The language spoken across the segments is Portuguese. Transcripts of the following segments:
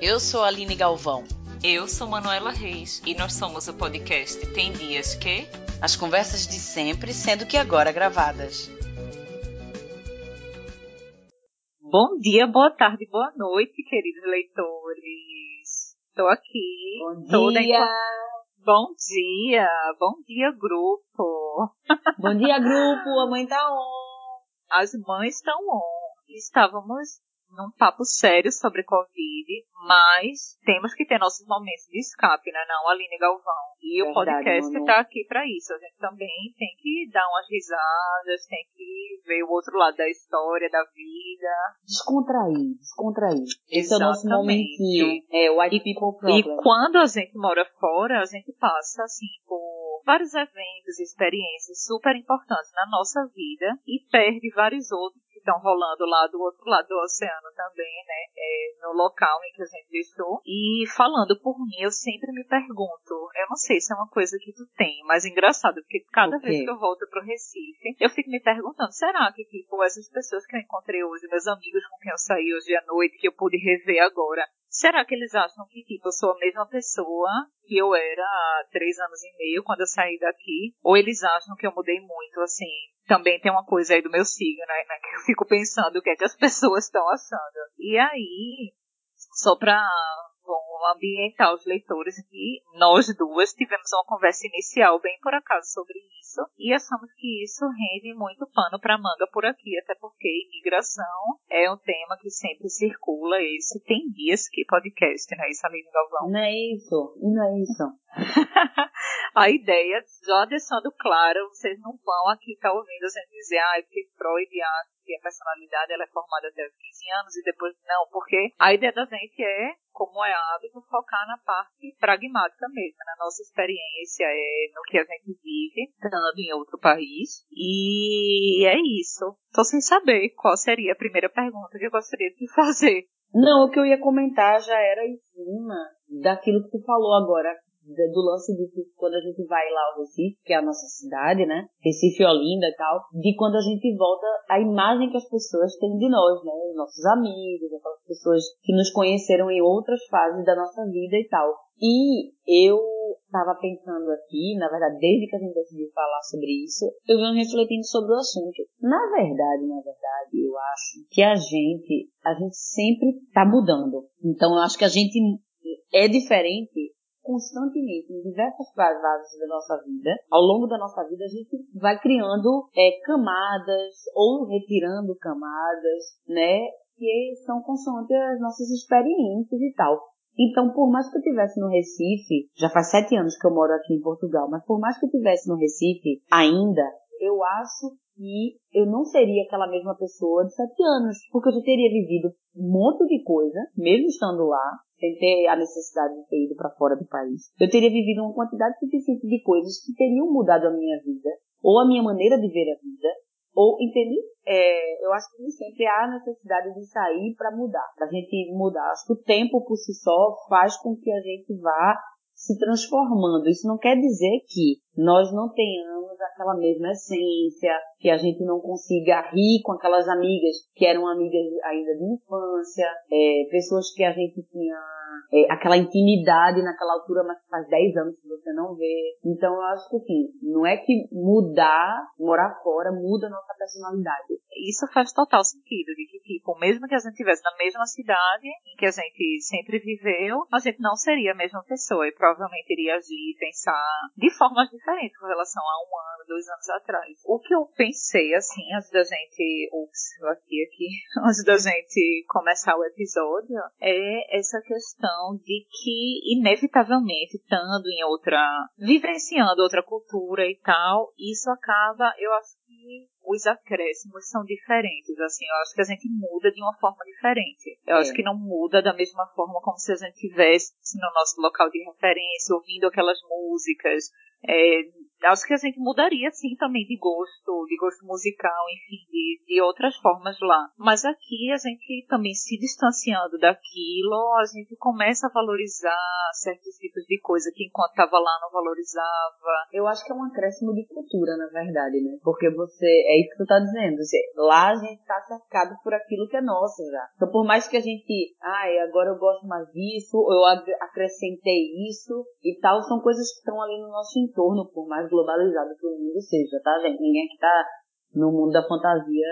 Eu sou a Aline Galvão. Eu sou Manuela Reis e nós somos o podcast Tem Dias Que. As conversas de sempre, sendo que agora gravadas. Bom dia, boa tarde, boa noite, queridos leitores. Estou aqui. Bom toda dia! em- Bom dia, bom dia, grupo. Bom dia, grupo! A mãe tá on! As mães estão on. Estávamos num papo sério sobre Covid, mas temos que ter nossos momentos de escape, né? Não, Aline Galvão. E o Verdade, podcast Manu. está aqui para isso. A gente também tem que dar umas risadas, tem que ver o outro lado da história, da vida. Descontrair, descontrair. Esse é o nosso Exatamente. momentinho. É o Problem. E quando a gente mora fora, a gente passa assim por vários eventos, experiências super importantes na nossa vida e perde vários outros estão rolando lá do outro lado do oceano também, né? É, no local em que a gente deixou. E falando por mim, eu sempre me pergunto, eu não sei se é uma coisa que tu tem, mas engraçado, porque cada vez que eu volto pro Recife, eu fico me perguntando, será que, tipo, essas pessoas que eu encontrei hoje, meus amigos com quem eu saí hoje à noite, que eu pude rever agora, Será que eles acham que, tipo, eu sou a mesma pessoa que eu era há três anos e meio quando eu saí daqui? Ou eles acham que eu mudei muito, assim? Também tem uma coisa aí do meu signo, né? né, Que eu fico pensando o que é que as pessoas estão achando. E aí, só pra ambientar os leitores aqui, nós duas tivemos uma conversa inicial bem por acaso sobre isso e achamos que isso rende muito pano para manga por aqui, até porque imigração é um tema que sempre circula esse tem dias que podcast, né, isso Aline Galvão? Não é isso, e não é isso. a ideia, já deixando claro, vocês não vão aqui estar ouvindo a gente dizer, ah, é porque Freud acha que a personalidade ela é formada até os 15 anos e depois não, porque a ideia da gente é, como é hábito, focar na parte pragmática mesmo, na nossa experiência, é no que a gente vive, estando em outro país. E é isso. Tô sem saber qual seria a primeira pergunta que eu gostaria de fazer. Não, o que eu ia comentar já era em cima daquilo que tu falou agora, do lance de quando a gente vai lá ao Recife, que é a nossa cidade, né? Recife, Olinda e tal, de quando a gente volta, a imagem que as pessoas têm de nós, né? Os nossos amigos, aquelas pessoas que nos conheceram em outras fases da nossa vida e tal. E eu estava pensando aqui, na verdade, desde que a gente decidiu falar sobre isso, eu venho refletindo sobre o assunto. Na verdade, na verdade, eu acho que a gente, a gente sempre está mudando. Então, eu acho que a gente é diferente constantemente em diversas fases da nossa vida. Ao longo da nossa vida, a gente vai criando é, camadas ou retirando camadas, né? Que são consoante as nossas experiências e tal. Então, por mais que eu estivesse no Recife, já faz sete anos que eu moro aqui em Portugal, mas por mais que eu estivesse no Recife ainda, eu acho que eu não seria aquela mesma pessoa de sete anos, porque eu já teria vivido um monte de coisa, mesmo estando lá, sem ter a necessidade de ter ido para fora do país. Eu teria vivido uma quantidade suficiente de coisas que teriam mudado a minha vida, ou a minha maneira de ver a vida, ou, entende? É, eu acho que sempre há necessidade de sair para mudar, pra gente mudar. Acho que o tempo por si só faz com que a gente vá se transformando. Isso não quer dizer que nós não tenhamos aquela mesma essência, que a gente não consiga rir com aquelas amigas que eram amigas ainda de infância, é, pessoas que a gente tinha é, aquela intimidade naquela altura, mas faz 10 anos que você não vê. Então eu acho que assim, não é que mudar, morar fora, muda a nossa personalidade. Isso faz total sentido, de que, tipo, mesmo que a gente estivesse na mesma cidade em que a gente sempre viveu, a gente não seria a mesma pessoa e provavelmente iria agir e pensar de formas diferentes com relação a um ano, dois anos atrás. O que eu pensei, assim, antes da gente, ups, eu aqui, aqui, antes da gente começar o episódio, é essa questão de que, inevitavelmente, estando em outra, vivenciando outra cultura e tal, isso acaba, eu acho que os acréscimos são diferentes, assim, eu acho que a gente muda de uma forma diferente. Eu É. acho que não muda da mesma forma como se a gente estivesse no nosso local de referência, ouvindo aquelas músicas, é, acho que a gente mudaria sim também de gosto, de gosto musical, enfim, de, de outras formas lá. Mas aqui a gente também se distanciando daquilo, a gente começa a valorizar certos tipos de coisa que enquanto estava lá não valorizava. Eu acho que é um acréscimo de cultura, na verdade, né? Porque você, é isso que tu tá dizendo, lá a gente tá cercado por aquilo que é nosso já. Então por mais que a gente, ai, agora eu gosto mais disso, eu acrescentei isso e tal, são coisas que estão ali no nosso entorno, por mais globalizado que o mundo seja, tá, gente? Ninguém aqui tá no mundo da fantasia,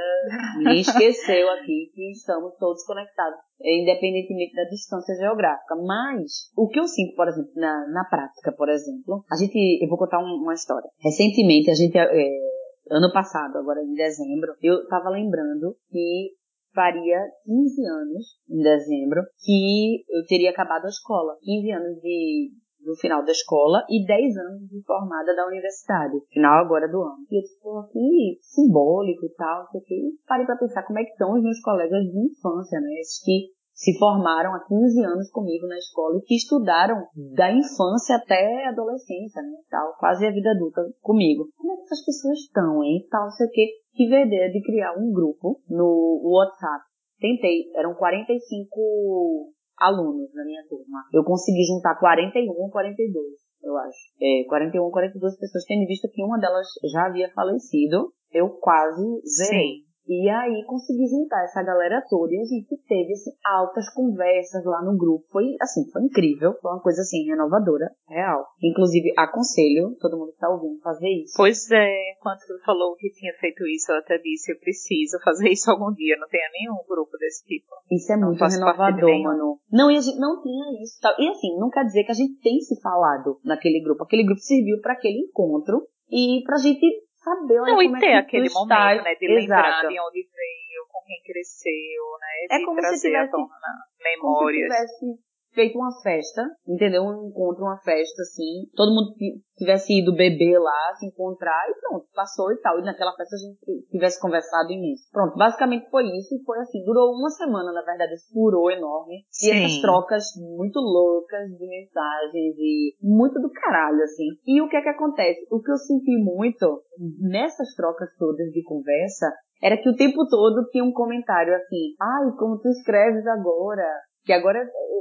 ninguém esqueceu aqui que estamos todos conectados, independentemente da distância geográfica. Mas, o que eu sinto, por exemplo, na, na prática, por exemplo, a gente, eu vou contar um, uma história. Recentemente, a gente, é, ano passado, agora em dezembro, eu estava lembrando que faria 15 anos, em dezembro, que eu teria acabado a escola. 15 anos de, no final da escola e 10 anos de formada da universidade, final agora do ano. E eu pô, que simbólico e tal, sei o que. Parei pra pensar como é que estão os meus colegas de infância, né? Esses que se formaram há 15 anos comigo na escola e que estudaram da infância até a adolescência, né, tal, quase a vida adulta comigo. Como é que essas pessoas estão, hein, tal, sei o que. Tive a ideia de criar um grupo no WhatsApp. Tentei, eram 45 alunos na minha turma. Eu consegui juntar 41 ou 42, eu acho. É, 41 ou 42 pessoas, tendo visto que uma delas já havia falecido, eu quase zerei. Sim. E aí consegui juntar essa galera toda e a gente teve assim, altas conversas lá no grupo. Foi assim, foi incrível, foi uma coisa assim renovadora, real. Inclusive aconselho todo mundo que tá ouvindo fazer isso. Pois é, quando tu falou que tinha feito isso, eu até disse, eu preciso fazer isso algum dia, não tenha nenhum grupo desse tipo. Isso é não muito renovador, mano. Não, e a gente não tinha isso. Tal. E assim, não quer dizer que a gente tem se falado naquele grupo. Aquele grupo serviu para aquele encontro e pra gente saber Não, e é ter é aquele momento, né, de lembrar de onde veio, com quem cresceu, né, é de como trazer se tivesse, tona memórias. Como se tivesse feito uma festa, entendeu? Um encontro, uma festa, assim. Todo mundo tivesse ido beber lá, se encontrar e pronto, passou e tal. E naquela festa a gente tivesse conversado imenso. Pronto, basicamente foi isso e foi assim. Durou uma semana, na verdade, esse enorme. Sim. E essas trocas muito loucas de mensagens e muito do caralho, assim. E o que é que acontece? O que eu senti muito nessas trocas todas de conversa era que o tempo todo tinha um comentário assim, ai, como tu escreves agora, que agora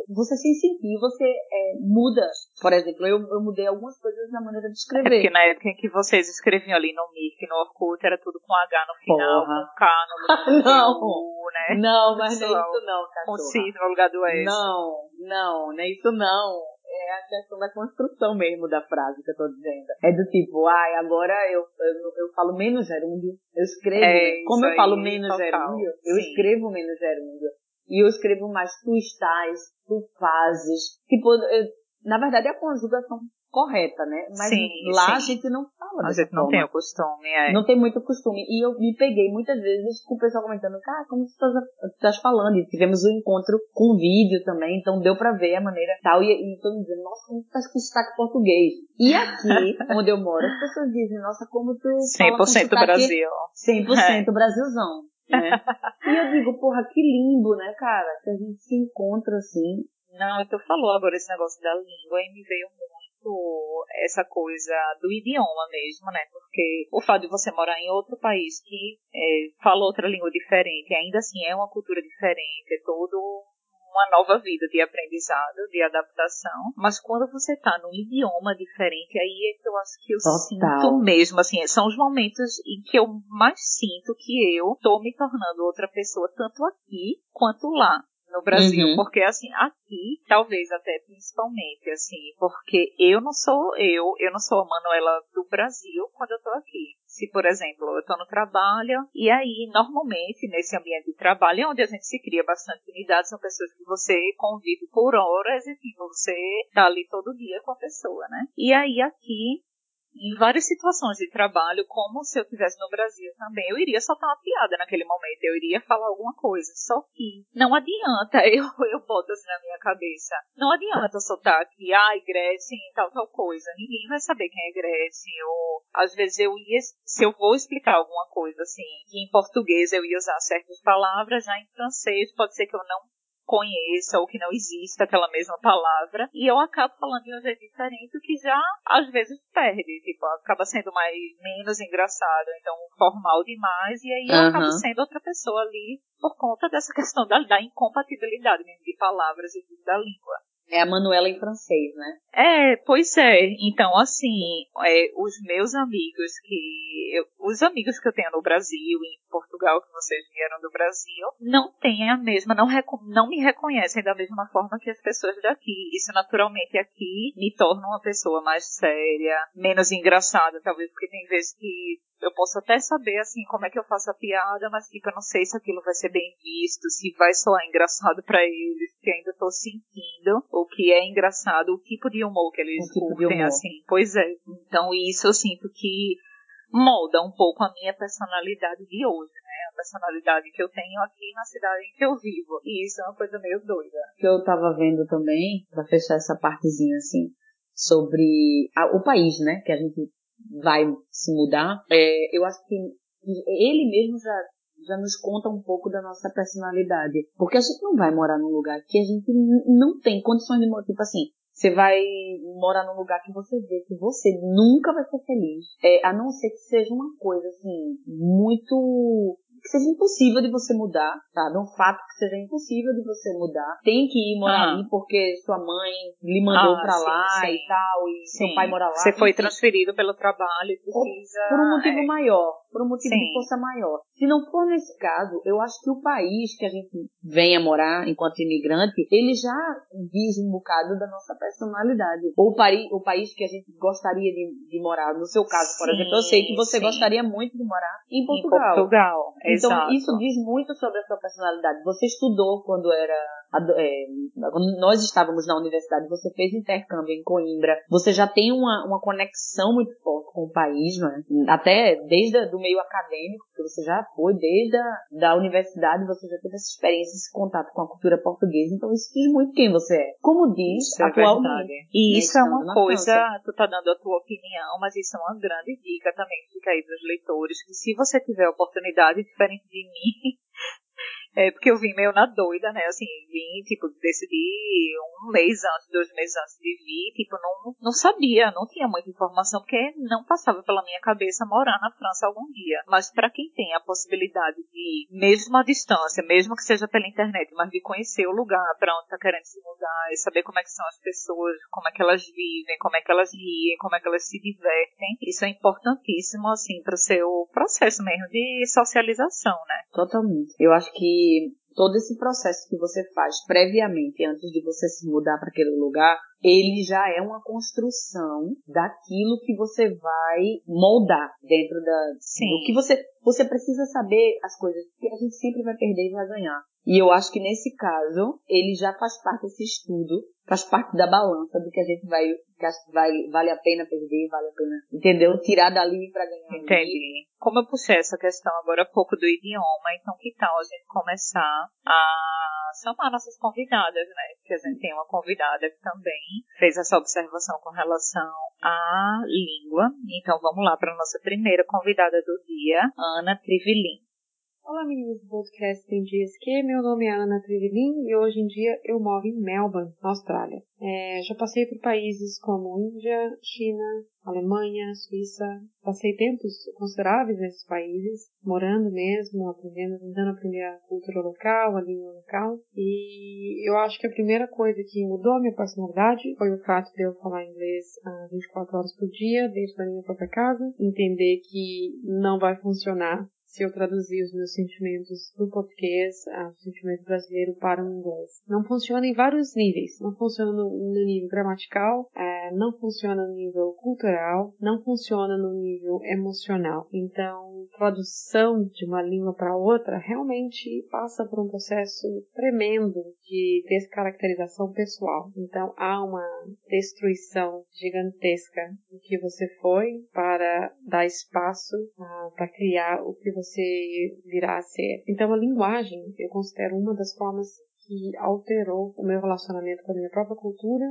você se sentir, você é, muda. Por exemplo, eu, eu, mudei algumas coisas na maneira de escrever. É porque na época em que vocês escreviam ali no Mirk, no Orkut, era tudo com H no final, Porra. com K no, não. U, né? Não, mas não é isso não, cachorra. Com C no lugar do S. Não, não, não é isso não é a questão da construção mesmo da frase que eu tô dizendo. É do tipo, ai, agora eu, eu, eu falo menos gerúndio, eu escrevo, é como eu aí, falo menos total. gerúndio, eu Sim. escrevo menos gerúndio. E eu escrevo mais tu estás, tu fazes. Tipo, eu, na verdade é a conjugação correta, né? Mas sim, lá sim. a gente não fala A gente não forma. tem o costume, é. Não tem muito costume. E eu me peguei muitas vezes com o pessoal comentando, cara, como você estás falando? E tivemos um encontro com vídeo também, então deu pra ver a maneira tal. E, e todo dizendo, nossa, como tu estás com sotaque português. E aqui, onde eu moro, as pessoas dizem, nossa, como tu 100% fala Brasil. 100% é. Brasilzão. Né? e eu digo, porra, que lindo, né, cara? Que a gente se encontra assim. Não, é tu falou agora esse negócio da língua e me veio muito essa coisa do idioma mesmo, né? Porque o fato de você morar em outro país que é, fala outra língua diferente, ainda assim é uma cultura diferente, é todo uma nova vida de aprendizado, de adaptação. Mas quando você está num idioma diferente, aí é que eu acho que eu Total. sinto mesmo, assim, são os momentos em que eu mais sinto que eu estou me tornando outra pessoa, tanto aqui quanto lá no Brasil, uhum. porque assim, aqui, talvez até principalmente, assim, porque eu não sou eu, eu não sou a Manuela do Brasil quando eu tô aqui. Se, por exemplo, eu tô no trabalho, e aí, normalmente, nesse ambiente de trabalho, é onde a gente se cria bastante unidade, são pessoas que você convive por horas, e tipo, você tá ali todo dia com a pessoa, né? E aí, aqui, em várias situações de trabalho, como se eu estivesse no Brasil também, eu iria soltar uma piada naquele momento, eu iria falar alguma coisa. Só que não adianta, eu, eu boto assim na minha cabeça, não adianta soltar aqui, ai, Gretchen, tal, tal coisa. Ninguém vai saber quem é Gretchen, ou às vezes eu ia, se eu vou explicar alguma coisa assim, que em português eu ia usar certas palavras, já em francês pode ser que eu não conheça ou que não exista aquela mesma palavra. E eu acabo falando de um jeito diferente, o que já às vezes perde. Tipo, acaba sendo mais menos engraçado, então formal demais, e aí eu uhum. acabo sendo outra pessoa ali por conta dessa questão da, da incompatibilidade de palavras e da língua. É a Manuela em francês, né? É, pois é. Então, assim, é, os meus amigos que. Eu, os amigos que eu tenho no Brasil em Portugal, que vocês vieram do Brasil, não têm a mesma, não, não me reconhecem da mesma forma que as pessoas daqui. Isso, naturalmente, aqui me torna uma pessoa mais séria, menos engraçada, talvez, porque tem vezes que eu posso até saber assim como é que eu faço a piada, mas fica não sei se aquilo vai ser bem visto, se vai soar engraçado para eles, que ainda estou sentindo o que é engraçado, o tipo de humor que eles tipo curtem assim. Pois é. Então isso eu sinto que molda um pouco a minha personalidade de hoje, personalidade que eu tenho aqui na cidade em que eu vivo. E isso é uma coisa meio doida. Que eu tava vendo também, para fechar essa partezinha assim, sobre a, o país, né? Que a gente vai se mudar, é, eu acho que ele mesmo já, já nos conta um pouco da nossa personalidade. Porque a gente não vai morar num lugar que a gente não tem condições de morar. Tipo assim, você vai morar num lugar que você vê que você nunca vai ser feliz. É, a não ser que seja uma coisa assim, muito que seja impossível de você mudar, sabe? Um fato que seja impossível de você mudar. Tem que ir morar ah. ali porque sua mãe lhe mandou ah, pra sim, lá sim. e tal, e sim. seu pai mora lá. Você foi transferido pelo trabalho e precisa... Por um motivo é. maior, por um motivo de força maior. Se não for nesse caso, eu acho que o país que a gente venha morar enquanto imigrante, ele já diz um bocado da nossa personalidade. Ou o, país, o país que a gente gostaria de, de morar. No seu caso, por exemplo, eu sei que você gostaria muito de morar em Portugal. Em Portugal. Então, Exato. isso diz muito sobre a sua personalidade. Você estudou quando era é, quando nós estávamos na universidade, você fez intercâmbio em Coimbra, você já tem uma, uma conexão muito forte com o país, não é? Até desde o meio acadêmico, que você já foi, desde a da universidade, você já teve essa experiência, esse contato com a cultura portuguesa, então isso diz muito quem você é. Como diz isso é atualmente. É e isso é uma coisa, França. tu tá dando a tua opinião, mas isso é uma grande dica também fica aí para os leitores, que se você tiver oportunidade diferente de mim, é, porque eu vim meio na doida, né? Assim, vim, tipo, decidi um mês antes, dois meses antes de vir, tipo, não, não sabia, não tinha muita informação, porque não passava pela minha cabeça morar na França algum dia. Mas para quem tem a possibilidade de, mesmo à distância, mesmo que seja pela internet, mas de conhecer o lugar para onde tá querendo se mudar, e saber como é que são as pessoas, como é que elas vivem, como é que elas riem, como é que elas se divertem, isso é importantíssimo, assim, para o seu processo mesmo de socialização, né? Totalmente. Eu acho que todo esse processo que você faz previamente, antes de você se mudar para aquele lugar, ele já é uma construção daquilo que você vai moldar dentro da Sim. do que você você precisa saber as coisas que a gente sempre vai perder e vai ganhar. E eu acho que nesse caso, ele já faz parte desse estudo, faz parte da balança do que a gente vai, que vai, vale a pena perder, vale a pena, entendeu? Tirar dali para ganhar. Entendi. Como eu puxei essa questão agora um pouco do idioma, então que tal a gente começar a chamar nossas convidadas, né? Porque a gente tem uma convidada que também fez essa observação com relação à língua. Então vamos lá para nossa primeira convidada do dia, Ana Trivilin. Olá meninas do podcast Tem Dias Que, meu nome é Ana Trivelin e hoje em dia eu moro em Melbourne, na Austrália. É, já passei por países como Índia, China, Alemanha, Suíça. Passei tempos consideráveis nesses países, morando mesmo, aprendendo, tentando aprender a cultura local, a língua local. E eu acho que a primeira coisa que mudou a minha personalidade foi o fato de eu falar inglês uh, 24 horas por dia, dentro da minha própria casa, entender que não vai funcionar se eu traduzir os meus sentimentos do português, o sentimento brasileiro para o inglês. Não funciona em vários níveis. Não funciona no, nível gramatical, é, não funciona no nível cultural, não funciona no nível emocional. Então, tradução de uma língua para outra realmente passa por um processo tremendo de descaracterização pessoal. Então, há uma destruição gigantesca do que você foi para dar espaço uh, para criar o que você você virá a ser. Então, a linguagem eu considero uma das formas que alterou o meu relacionamento com a minha própria cultura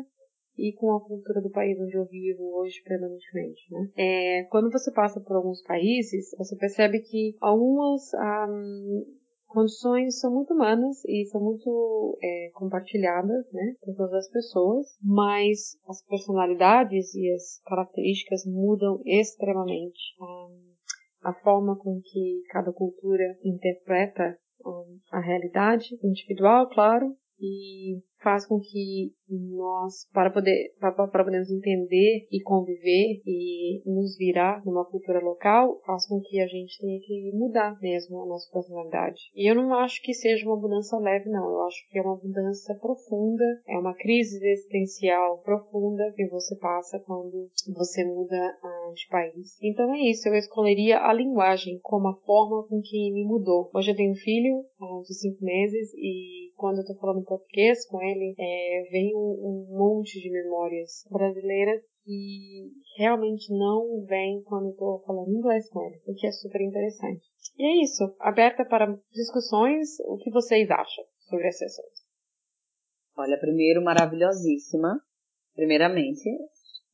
e com a cultura do país onde eu vivo hoje predominantemente. Né? É, quando você passa por alguns países, você percebe que algumas um, condições são muito humanas e são muito é, compartilhadas, né, por todas as pessoas, mas as personalidades e as características mudam extremamente. Um, a forma com que cada cultura interpreta um, a realidade individual, claro, e faz com que nós, para poder, para, podermos entender e conviver e nos virar numa cultura local, faz com que a gente tenha que mudar mesmo a nossa personalidade. E eu não acho que seja uma mudança leve, não. Eu acho que é uma mudança profunda, é uma crise existencial profunda que você passa quando você muda de país. Então é isso, eu escolheria a linguagem como a forma com que me mudou. Hoje eu tenho um filho uh, de cinco meses e quando eu tô falando português com ele, é, vem um, um monte de memórias brasileiras que realmente não vem quando eu tô falando inglês com ele, o que é super interessante. E é isso, aberta para discussões, o que vocês acham sobre as sessões? Olha, primeiro, maravilhosíssima. Primeiramente,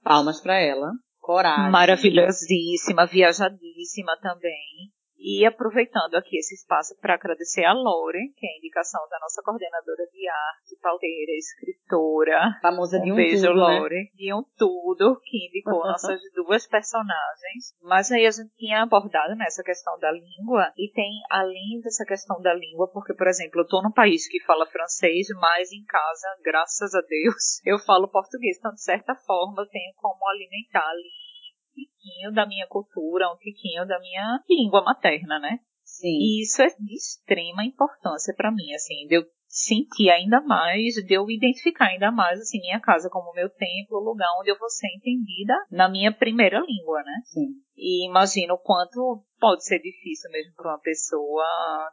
palmas para ela. Coragem. Maravilhosíssima, viajadíssima também. E aproveitando aqui esse espaço para agradecer a Lore, que é a indicação da nossa coordenadora de arte, pauteira, escritora. Famosa de um, um beijo, tudo, Lore. Né? De um tudo, que indicou nossas duas personagens. Mas aí a gente tinha abordado nessa questão da língua, e tem além dessa questão da língua, porque, por exemplo, eu estou num país que fala francês, mas em casa, graças a Deus, eu falo português. Então, de certa forma, eu tenho como alimentar ali tiquinho da minha cultura, um tiquinho da minha língua materna, né? Sim. E isso é de extrema importância para mim, assim, de eu sentir ainda mais, de eu identificar ainda mais, assim, minha casa como meu templo, o lugar onde eu vou ser entendida na minha primeira língua, né? Sim. E imagino o quanto pode ser difícil mesmo para uma pessoa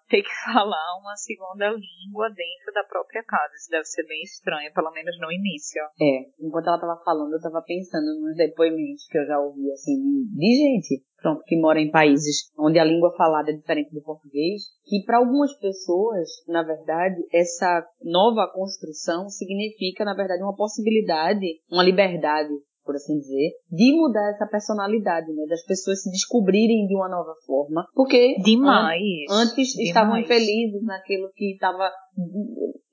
ter que falar uma segunda língua dentro da própria casa. Isso deve ser bem estranho, pelo menos no início. É, enquanto ela tava falando, eu tava pensando nos depoimentos que eu já ouvi, assim, de gente, pronto, que mora em países onde a língua falada é diferente do português, que para algumas pessoas, na verdade, essa nova construção significa, na verdade, uma possibilidade, uma liberdade por assim dizer, de mudar essa personalidade, né? Das pessoas se descobrirem de uma nova forma. Porque Demais. an antes Demais. estavam infelizes naquilo que estava.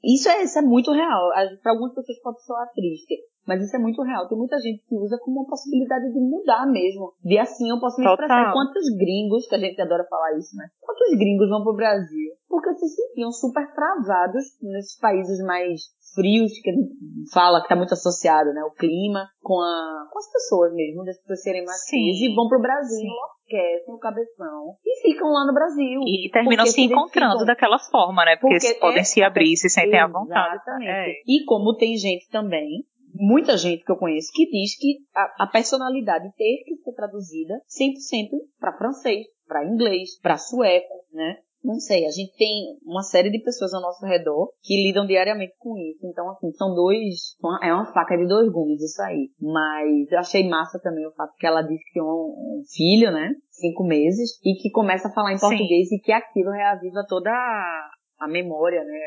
Isso é, isso é muito real. Para algumas pessoas pode soar triste. Mas isso é muito real. Tem muita gente que usa como uma possibilidade de mudar mesmo. De assim eu posso me Total. expressar. Quantos gringos, que a gente adora falar isso, né? Quantos gringos vão pro Brasil? Porque se sentiam super travados nesses países mais frios, que a gente fala que está muito associado, né? O clima com, a, com as pessoas mesmo, das pessoas serem mais Sim. frias e vão pro Brasil, Sim. enlouquecem o cabeção e ficam lá no Brasil. E terminam se encontrando identificam- daquela forma, né? Porque, Porque podem é- se abrir, se sentem à vontade. Exatamente. É. E como tem gente também, muita gente que eu conheço, que diz que a, a personalidade ter que ser traduzida 100% para francês, para inglês, para sueco, né? Não sei, a gente tem uma série de pessoas ao nosso redor que lidam diariamente com isso. Então, assim, são dois. É uma faca de dois gumes isso aí. Mas eu achei massa também o fato que ela disse que tem um, filho, né? Cinco meses, e que começa a falar em Sim. português e que aquilo reaviva toda a memória, né?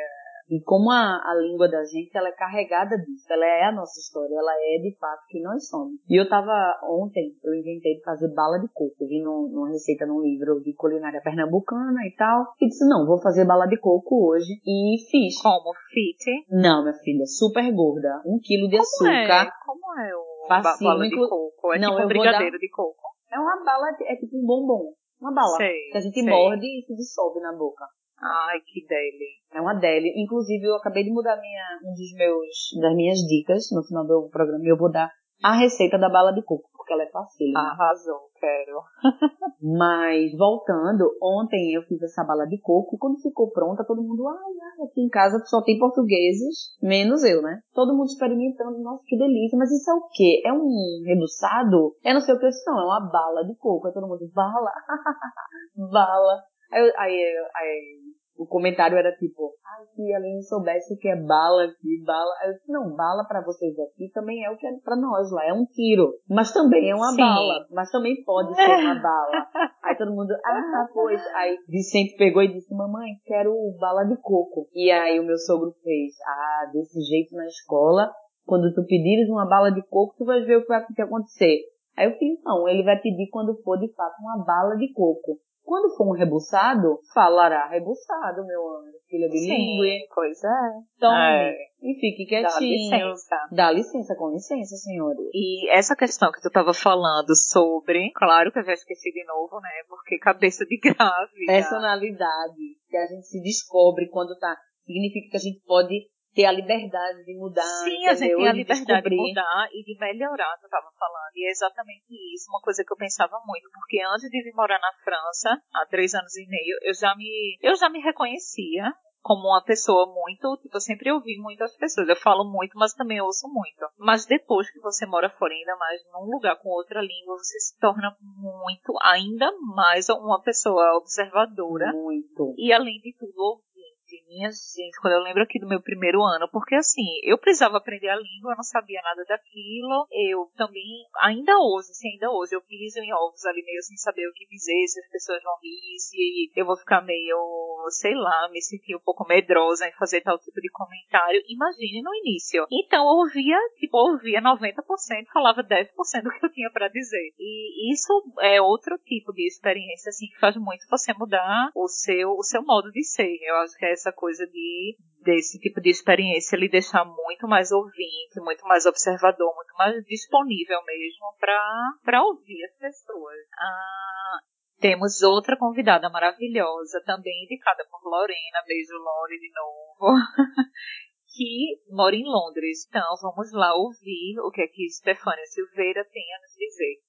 E como a, a língua da gente, ela é carregada disso. Ela é a nossa história. Ela é, de fato, quem nós somos. E eu tava, ontem, eu inventei de fazer bala de coco. Eu vi num- numa receita num livro de culinária pernambucana e tal. E disse, não, vou fazer bala de coco hoje. E fiz. Como fit. Não, minha filha, super gorda. Um quilo de Como é? açúcar. Como é o Facinho, bala de coco? É Não, tipo um brigadeiro de coco. É uma bala, de- é tipo um bombom. Uma bala. Sei, que a gente sei. morde e se dissolve na boca. Ai, que dele. É uma deli. Inclusive, eu acabei de mudar minha, um dos meus, das minhas dicas no final do programa. E eu vou dar a receita da bala de coco, porque ela é fácil. Arrasou, quero. Mas, voltando, ontem eu fiz essa bala de coco. E quando ficou pronta, todo mundo, ai, ai, aqui em casa só tem portugueses, menos eu, né? Todo mundo experimentando, nossa, que delícia. Mas isso é o quê? É um rebuçado? É não sei o que, eu disse, não, é uma bala de coco. Aí todo mundo, bala? bala. Aí, eu- aí, aí o comentário era tipo, ai, se a Aline soubesse o que é bala aqui, bala. Eu disse, não, bala pra vocês aqui também é o que é pra nós lá, é um tiro. Mas também é uma Sim. bala. Mas também pode ser uma bala. Aí todo mundo, ah, pois. Aí Vicente pegou e disse, mamãe, quero bala de coco. E aí o meu sogro fez, ah, desse jeito na escola, quando tu pedires uma bala de coco, tu vai ver o que vai acontecer. Aí eu fiz, não, ele vai pedir quando for de fato uma bala de coco. Quando for um rebuçado, falará rebuçado, meu anjo. Filha bilíngue. Sim, pois é. Tome. É. E fique Dá quietinho. licença. Dá licença, com licença, senhores. E essa questão que tu estava falando sobre, claro que eu já esqueci de novo, né? Porque cabeça de grávida. Personalidade que a gente se descobre quando tá. Significa que a gente pode ter a liberdade de mudar. Sim, a gente entendeu? tem a De liberdade de descobrir. mudar e de melhorar, tu estava falando. E é exatamente isso, uma coisa que eu pensava muito, porque antes de vir morar na França, há três anos e meio, eu já me, eu já me reconhecia como uma pessoa muito, tipo, eu sempre ouvi muito as pessoas. Eu falo muito, mas também ouço muito. Mas depois que você mora fora, ainda mais num lugar com outra língua, você se torna muito, ainda mais uma pessoa observadora Muito. e além de tudo. Minha gente, quando eu lembro aqui do meu primeiro ano, porque assim, eu precisava aprender a língua, eu não sabia nada daquilo. Eu também, ainda hoje, assim, ainda hoje, eu piso em ovos ali meio sem saber o que dizer, se as pessoas vão rir, se eu vou ficar meio, sei lá, me sentir um pouco medrosa em fazer tal tipo de comentário. Imagine no início. Então eu ouvia, tipo, eu ouvia 90%, falava 10% do que eu tinha para dizer. E isso é outro tipo de experiência, assim, que faz muito você mudar o seu, o seu modo de ser. Eu acho que é essa coisa de desse tipo de experiência lhe deixar muito mais ouvinte, muito mais observador, muito mais disponível mesmo para ouvir as pessoas. Ah, temos outra convidada maravilhosa, também indicada por Lorena, beijo Lore de novo, que mora em Londres. Então vamos lá ouvir o que é que Stefânia Silveira tem a nos dizer.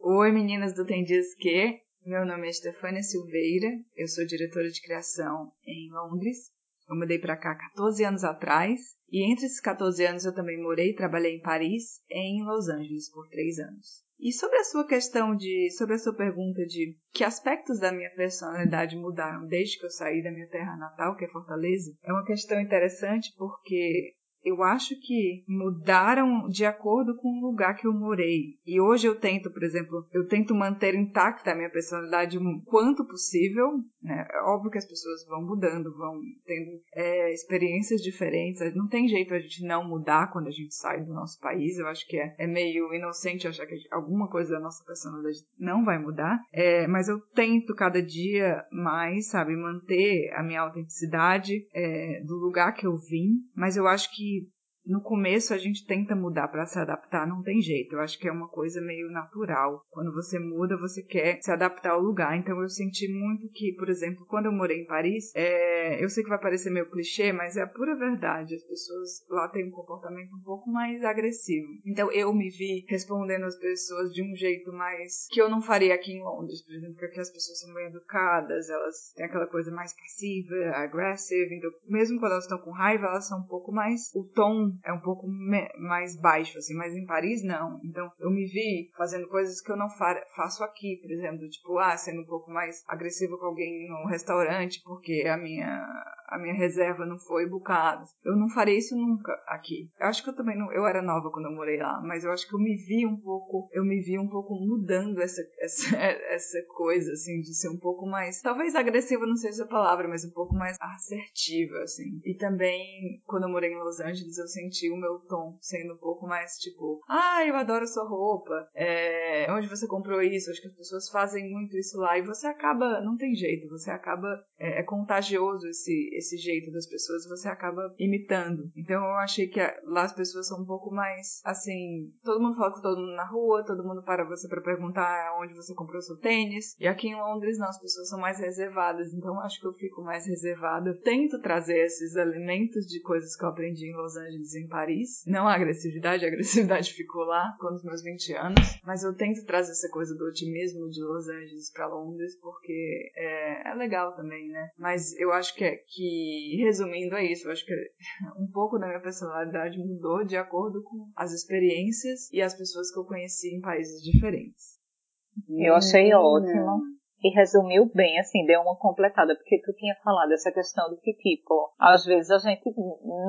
Oi, meninas do Tem Dias Que. Meu nome é Stefânia Silveira, eu sou diretora de criação em Londres. Eu mudei para cá 14 anos atrás e entre esses 14 anos eu também morei e trabalhei em Paris e em Los Angeles por três anos. E sobre a sua questão de, sobre a sua pergunta de que aspectos da minha personalidade mudaram desde que eu saí da minha terra natal, que é Fortaleza, é uma questão interessante porque eu acho que mudaram de acordo com o lugar que eu morei. E hoje eu tento, por exemplo, eu tento manter intacta a minha personalidade o quanto possível. Né? É óbvio que as pessoas vão mudando, vão tendo é, experiências diferentes. Não tem jeito a gente não mudar quando a gente sai do nosso país. Eu acho que é, é meio inocente achar que alguma coisa da nossa personalidade não vai mudar. É, mas eu tento cada dia mais, sabe, manter a minha autenticidade é, do lugar que eu vim. Mas eu acho que no começo a gente tenta mudar para se adaptar, não tem jeito. Eu acho que é uma coisa meio natural. Quando você muda, você quer se adaptar ao lugar. Então eu senti muito que, por exemplo, quando eu morei em Paris, é... eu sei que vai parecer meio clichê, mas é a pura verdade. As pessoas lá têm um comportamento um pouco mais agressivo. Então eu me vi respondendo às pessoas de um jeito mais que eu não faria aqui em Londres, por exemplo, porque as pessoas são bem educadas, elas têm aquela coisa mais passiva, aggressive. Então, mesmo quando elas estão com raiva, elas são um pouco mais o tom é um pouco mais baixo, assim, mas em Paris não. Então eu me vi fazendo coisas que eu não fa faço aqui, por exemplo, tipo, ah, sendo um pouco mais agressivo com alguém no restaurante porque a minha a minha reserva não foi bucada. Eu não farei isso nunca aqui. Eu acho que eu também não, eu era nova quando eu morei lá, mas eu acho que eu me vi um pouco, eu me vi um pouco mudando essa essa essa coisa assim de ser um pouco mais, talvez agressiva não seja a palavra, mas um pouco mais assertiva assim. E também quando eu morei em Los Angeles, eu senti o meu tom sendo um pouco mais tipo, ah, eu adoro sua roupa, é, onde você comprou isso? Acho que as pessoas fazem muito isso lá e você acaba, não tem jeito, você acaba, é, é contagioso esse, esse jeito das pessoas, você acaba imitando. Então eu achei que a- lá as pessoas são um pouco mais, assim, todo mundo fala com todo mundo na rua, todo mundo para você para perguntar onde você comprou seu tênis. E aqui em Londres não, as pessoas são mais reservadas, então eu acho que eu fico mais reservada. Eu tento trazer esses elementos de coisas que eu aprendi em Los Angeles e em Paris. Não a agressividade, a agressividade ficou lá com os meus 20 anos, mas eu tento trazer essa coisa do otimismo de Los Angeles para Londres porque é, é legal também, né? Mas eu acho que é que, resumindo, é isso. Eu acho que um pouco da minha personalidade mudou de acordo com as experiências e as pessoas que eu conheci em países diferentes. Eu achei Menina. ótimo. E resumiu bem, assim, deu uma completada, porque tu tinha falado essa questão de que, tipo, às vezes a gente,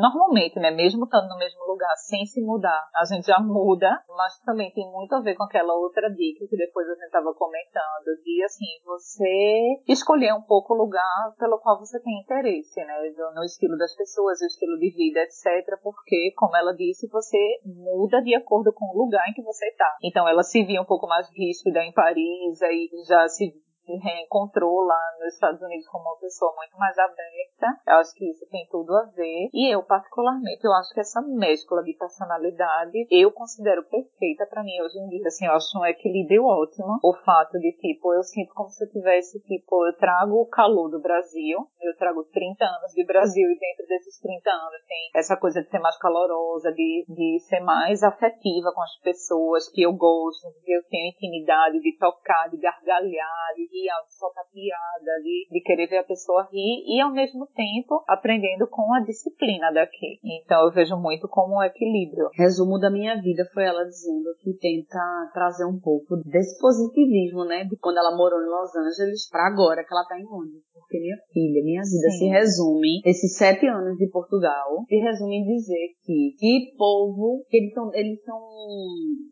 normalmente, né, mesmo estando no mesmo lugar, sem se mudar, a gente já muda, mas também tem muito a ver com aquela outra dica que depois a gente tava comentando, de, assim, você escolher um pouco o lugar pelo qual você tem interesse, né, no estilo das pessoas, o estilo de vida, etc, porque, como ela disse, você muda de acordo com o lugar em que você tá. Então ela se via um pouco mais ríspida em Paris, aí já se se reencontrou lá nos Estados Unidos como uma pessoa muito mais aberta. Eu acho que isso tem tudo a ver. E eu, particularmente, eu acho que essa mescla de personalidade eu considero perfeita para mim hoje em dia. Assim, eu acho um equilíbrio ótimo. O fato de, tipo, eu sinto como se eu tivesse, tipo, eu trago o calor do Brasil, eu trago 30 anos de Brasil e dentro desses 30 anos tem essa coisa de ser mais calorosa, de, de ser mais afetiva com as pessoas que eu gosto, que eu tenho intimidade de tocar, de gargalhar, de rir, de soltar piada, de, de querer ver a pessoa rir e ao mesmo tempo aprendendo com a disciplina daqui. Então eu vejo muito como um equilíbrio. Resumo da minha vida foi ela dizendo que tenta trazer um pouco desse positivismo, né, de quando ela morou em Los Angeles para agora que ela tá em Londres. Porque minha filha, minha vida Sim. se resume, esses sete anos de Portugal, se resume em dizer que que povo, que eles são, eles são,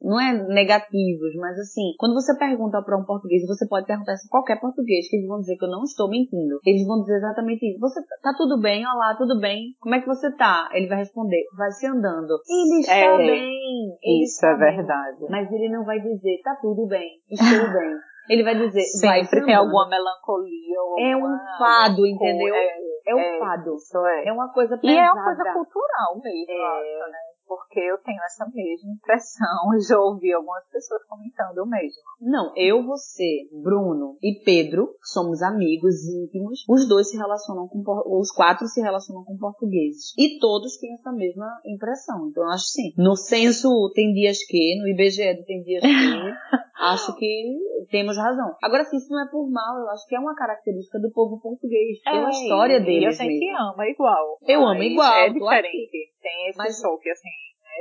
não é negativos, mas assim, quando você pergunta para um português, você pode perguntar isso a qualquer português, que eles vão dizer que eu não estou mentindo. Eles vão dizer exatamente isso. Você tá tudo bem? Olá, tudo bem? Como é que você tá? Ele vai responder, vai se andando. Ele está é, bem. Ele isso é verdade. Bem. Mas ele não vai dizer, tá tudo bem, estou bem. Ele vai dizer, sempre vai tem alguma melancolia. Ou é um fado, entendeu? É, é um é, fado. É. é uma coisa pesada. E é uma coisa cultural mesmo, é, acho, né? Porque eu tenho essa mesma impressão. Já ouvi algumas pessoas comentando o mesmo. Não, eu, você, Bruno e Pedro, somos amigos íntimos, os dois se relacionam com, os quatro se relacionam com portugueses. E todos têm essa mesma impressão. Então, eu acho sim. No censo tem dias que, no IBGE tem dias que, acho que temos razão. Agora, se isso não é por mal, eu acho que é uma característica do povo português, pela é, história deles. E a gente mesmo. ama igual. Eu amo igual. É diferente. Tem esse mas, choque, assim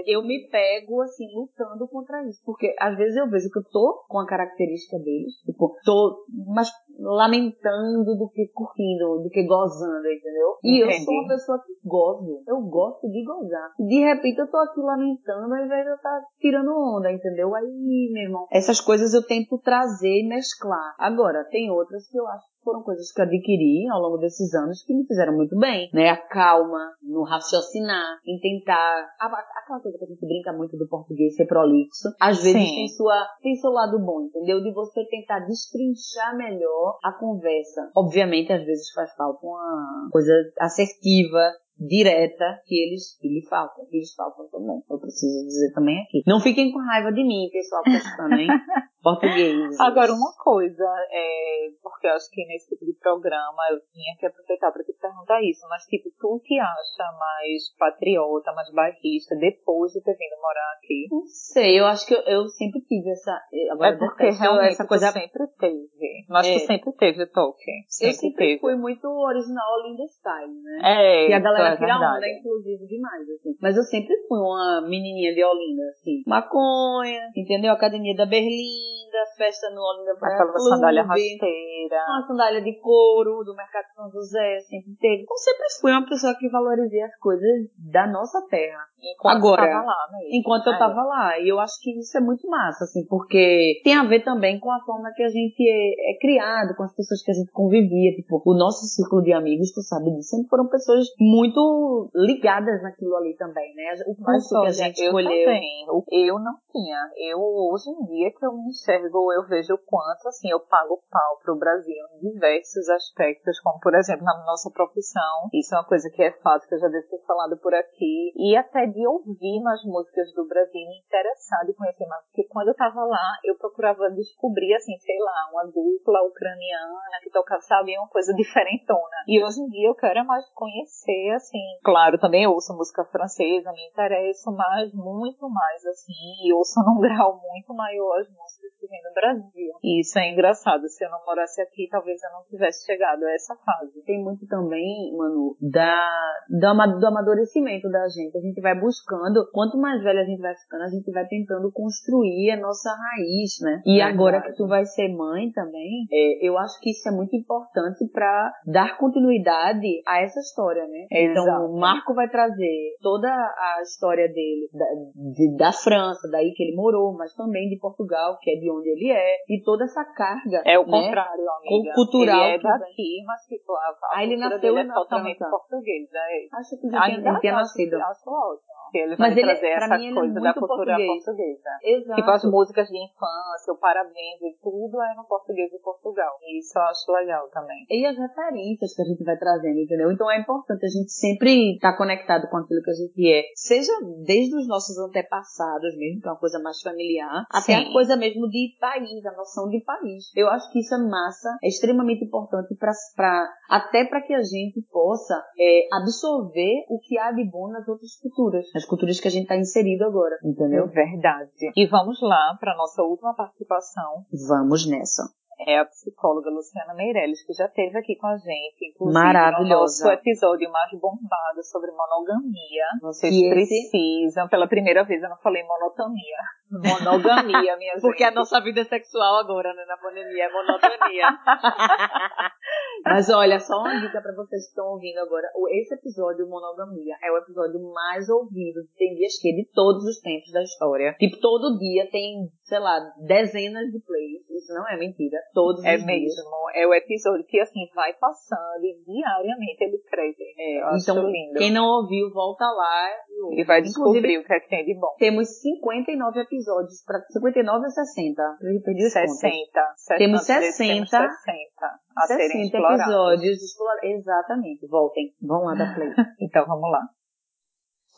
eu me pego, assim, lutando contra isso. Porque às vezes eu vejo que eu tô com a característica deles, tipo, tô mais lamentando do que curtindo, do que gozando, entendeu? E Entendi. eu sou uma pessoa que gozo. Eu gosto de gozar. De repente eu tô aqui lamentando ao invés de eu estar tá tirando onda, entendeu? Aí, meu irmão, essas coisas eu tento trazer e mesclar. Agora, tem outras que eu acho foram coisas que eu adquiri ao longo desses anos que me fizeram muito bem, né? A calma, no raciocinar, em tentar. Aquela coisa que a gente brinca muito do português ser prolixo. Às vezes tem, sua, tem seu lado bom, entendeu? De você tentar destrinchar melhor a conversa. Obviamente, às vezes faz falta uma coisa assertiva, direta que eles, que lhe faltam, que eles faltam também. Eu preciso dizer também aqui. Não fiquem com raiva de mim, pessoal que está hein? Português. Agora, uma coisa, é, porque eu acho que nesse tipo de programa eu tinha que aproveitar para te perguntar isso, mas tipo, tu te acha mais patriota, mais bairrista depois de ter vindo morar aqui? Não sei, eu acho que eu, eu sempre tive essa. Agora, é porque realmente essa coisa sempre teve. Mas é. tu sempre teve o toque. Sempre eu sempre teve. fui muito original Linda Style, né? É. E a galera é tira onda, inclusive, demais, assim. Mas eu sempre fui uma menininha de Olinda, assim. Maconha, entendeu? Academia da Berlim linda, festa no Olinda Praia Aquela Clube, sandália rasteira. Uma sandália de couro do Mercado São José, sempre teve. Então sempre fui uma pessoa que valorizei as coisas da nossa terra. Enquanto Agora, eu tava lá mesmo. Enquanto eu é. tava lá. E eu acho que isso é muito massa, assim, porque tem a ver também com a forma que a gente é, é criado, com as pessoas que a gente convivia. Tipo, o nosso círculo de amigos, tu sabe disso, sempre foram pessoas muito ligadas naquilo ali também, né? O curso que a gente escolheu. Eu também. Eu não tinha. Eu, hoje em dia, que eu me enxergo, eu vejo o quanto, assim, eu pago pau pro Brasil em diversos aspectos, como, por exemplo, na nossa profissão. Isso é uma coisa que é fato, que eu já devo ter falado por aqui. E até de ouvir mais músicas do Brasil, me interessar de conhecer mais, porque quando eu tava lá, eu procurava descobrir, assim, sei lá, uma dupla ucraniana que tocava, sabe, uma coisa diferentona. E hoje em dia eu quero mais conhecer, assim, claro, também ouço música francesa, me interesso, mas muito mais, assim, e ouço num grau muito maior as músicas que vem do Brasil. E isso é engraçado, se eu não morasse aqui, talvez eu não tivesse chegado a essa fase. Tem muito também, Manu, da, do amadurecimento da gente. A gente vai buscando, quanto mais velha a gente vai ficando, a gente vai tentando construir a nossa raiz, né? E é agora verdade. que tu vai ser mãe também, é, eu acho que isso é muito importante para dar continuidade a essa história, né? Então, o Marco vai trazer toda a história dele, da, de, da França, daí que ele morou, mas também de Portugal, que é de onde ele é, e toda essa carga. É o né? contrário, amiga. Cultural. Ele é daqui, mas tipo, a, a ah, ele nasceu é totalmente português. É. Acho que já tinha, tinha nascido. Acho ótimo. que ele vai Mas ele- trazer pra essa mim, é coisa da muito cultura português. portuguesa. Exato. Tipo, as músicas de infância, o parabéns e tudo é no português de Portugal. E isso eu acho legal também. E as referências que a gente vai trazendo, entendeu? Então é importante a gente sempre estar conectado com aquilo que a gente é. Seja desde os nossos antepassados mesmo, que é uma coisa mais familiar, até Sim. a coisa mesmo de país, a noção de país. Eu acho que isso é massa, é extremamente importante pra, até para que a gente possa é, absorver o que há de bom nas outras culturas, nas culturas que a gente está inserido agora, entendeu? É verdade. E vamos lá para nossa última participação. Vamos nessa. É a psicóloga Luciana Meirelles, que já esteve aqui com a gente, inclusive Maravilhosa. no nosso episódio mais bombado sobre monogamia. Vocês esse- precisam, pela primeira vez eu não falei monotonia. Monogamia, minha Porque a gente. nossa vida é sexual agora, né? Na pandemia, é monotonia. Mas olha, só uma dica pra vocês que estão ouvindo agora. Esse episódio, Monogamia, é o episódio mais ouvido de Tem Dias Que de todos os tempos da história. Tipo, todo dia tem, sei lá, dezenas de plays. Isso não é mentira. Todos É os dias. mesmo, é o episódio que assim vai passando e diariamente ele cresce. É, Eu acho então, lindo. quem não ouviu, volta lá e. E vai Inclusive, descobrir o que é que tem de bom. Temos 59 episódios, pra 59 ou 60? Eu perdi as contas. 60. Temos 60. 60. Temos 60 a serem 60 explorados. Episódios. explora- Exatamente. Voltem. Vão lá da play. Então vamos lá.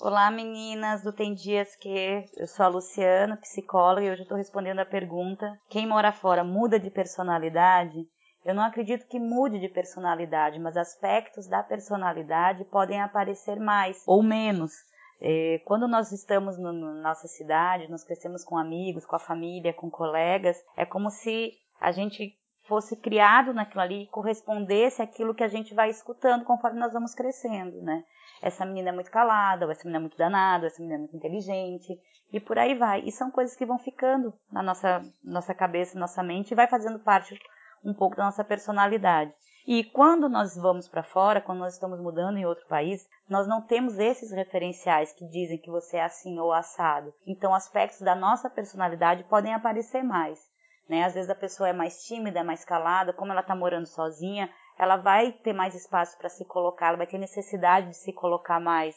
Olá meninas do Tem Dias Que. Eu sou a Luciana, psicóloga, e hoje eu estou respondendo a pergunta: quem mora fora muda de personalidade? Eu não acredito que mude de personalidade, mas aspectos da personalidade podem aparecer mais ou menos. Eh, Quando nós estamos no- na nossa cidade, nós crescemos com amigos, com a família, com colegas, é como se a gente fosse criado naquilo ali e correspondesse àquilo que a gente vai escutando conforme nós vamos crescendo, né? essa menina é muito calada, ou essa menina é muito danada, ou essa menina é muito inteligente, e por aí vai. E são coisas que vão ficando na nossa, nossa cabeça, nossa mente, e vai fazendo parte um pouco da nossa personalidade. E quando nós vamos para fora, quando nós estamos mudando em outro país, nós não temos esses referenciais que dizem que você é assim ou assado. Então, aspectos da nossa personalidade podem aparecer mais. Né? Às vezes a pessoa é mais tímida, é mais calada, como ela está morando sozinha, ela vai ter mais espaço para se colocar, ela vai ter necessidade de se colocar mais.